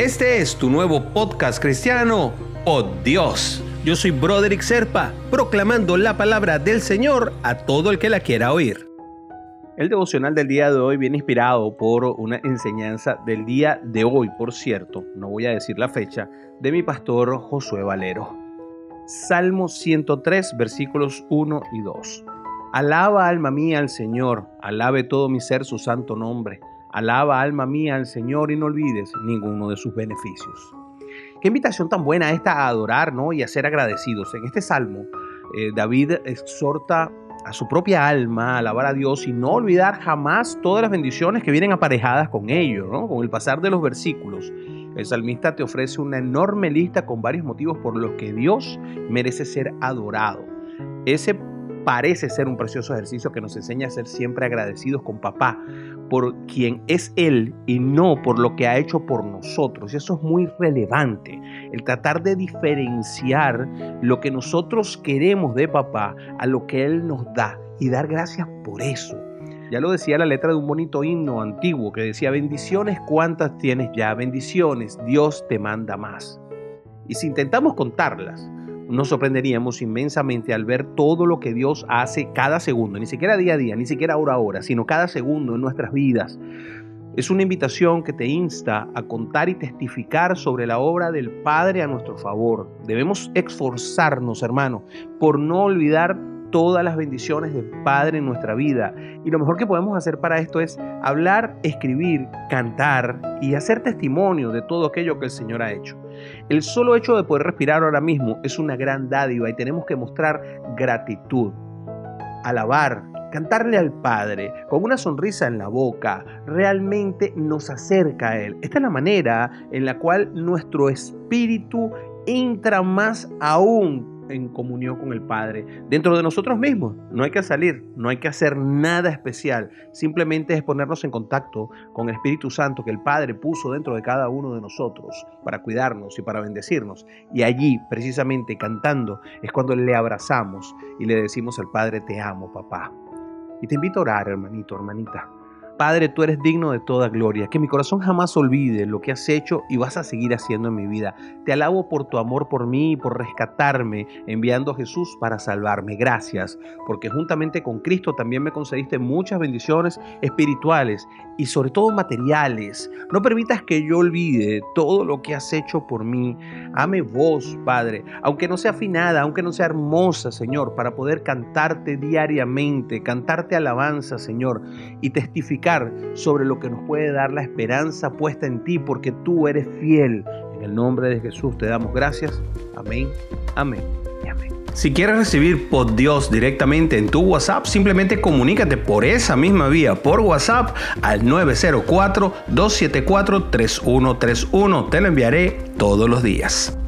Este es tu nuevo podcast cristiano, Oh Dios. Yo soy Broderick Serpa, proclamando la palabra del Señor a todo el que la quiera oír. El devocional del día de hoy viene inspirado por una enseñanza del día de hoy, por cierto, no voy a decir la fecha, de mi pastor Josué Valero. Salmo 103, versículos 1 y 2. Alaba alma mía al Señor, alabe todo mi ser su santo nombre. Alaba alma mía al Señor y no olvides ninguno de sus beneficios. Qué invitación tan buena esta a adorar ¿no? y a ser agradecidos. En este salmo, eh, David exhorta a su propia alma a alabar a Dios y no olvidar jamás todas las bendiciones que vienen aparejadas con ello, ¿no? con el pasar de los versículos. El salmista te ofrece una enorme lista con varios motivos por los que Dios merece ser adorado. Ese parece ser un precioso ejercicio que nos enseña a ser siempre agradecidos con papá por quien es Él y no por lo que ha hecho por nosotros. Y eso es muy relevante, el tratar de diferenciar lo que nosotros queremos de papá a lo que Él nos da y dar gracias por eso. Ya lo decía la letra de un bonito himno antiguo que decía, bendiciones cuántas tienes ya, bendiciones, Dios te manda más. Y si intentamos contarlas, nos sorprenderíamos inmensamente al ver todo lo que Dios hace cada segundo, ni siquiera día a día, ni siquiera hora a hora, sino cada segundo en nuestras vidas. Es una invitación que te insta a contar y testificar sobre la obra del Padre a nuestro favor. Debemos esforzarnos, hermano, por no olvidar todas las bendiciones del Padre en nuestra vida. Y lo mejor que podemos hacer para esto es hablar, escribir, cantar y hacer testimonio de todo aquello que el Señor ha hecho. El solo hecho de poder respirar ahora mismo es una gran dádiva y tenemos que mostrar gratitud, alabar, cantarle al Padre con una sonrisa en la boca, realmente nos acerca a Él. Esta es la manera en la cual nuestro espíritu entra más aún en comunión con el Padre dentro de nosotros mismos. No hay que salir, no hay que hacer nada especial, simplemente es ponernos en contacto con el Espíritu Santo que el Padre puso dentro de cada uno de nosotros para cuidarnos y para bendecirnos. Y allí, precisamente cantando, es cuando le abrazamos y le decimos al Padre, te amo, papá. Y te invito a orar, hermanito, hermanita. Padre, tú eres digno de toda gloria. Que mi corazón jamás olvide lo que has hecho y vas a seguir haciendo en mi vida. Te alabo por tu amor por mí y por rescatarme, enviando a Jesús para salvarme. Gracias, porque juntamente con Cristo también me concediste muchas bendiciones espirituales y sobre todo materiales. No permitas que yo olvide todo lo que has hecho por mí. Ame vos, Padre, aunque no sea afinada, aunque no sea hermosa, Señor, para poder cantarte diariamente, cantarte alabanza, Señor, y testificar sobre lo que nos puede dar la esperanza puesta en ti, porque tú eres fiel. En el nombre de Jesús te damos gracias. Amén, amén y amén. Si quieres recibir por Dios directamente en tu WhatsApp, simplemente comunícate por esa misma vía, por WhatsApp, al 904-274-3131. Te lo enviaré todos los días.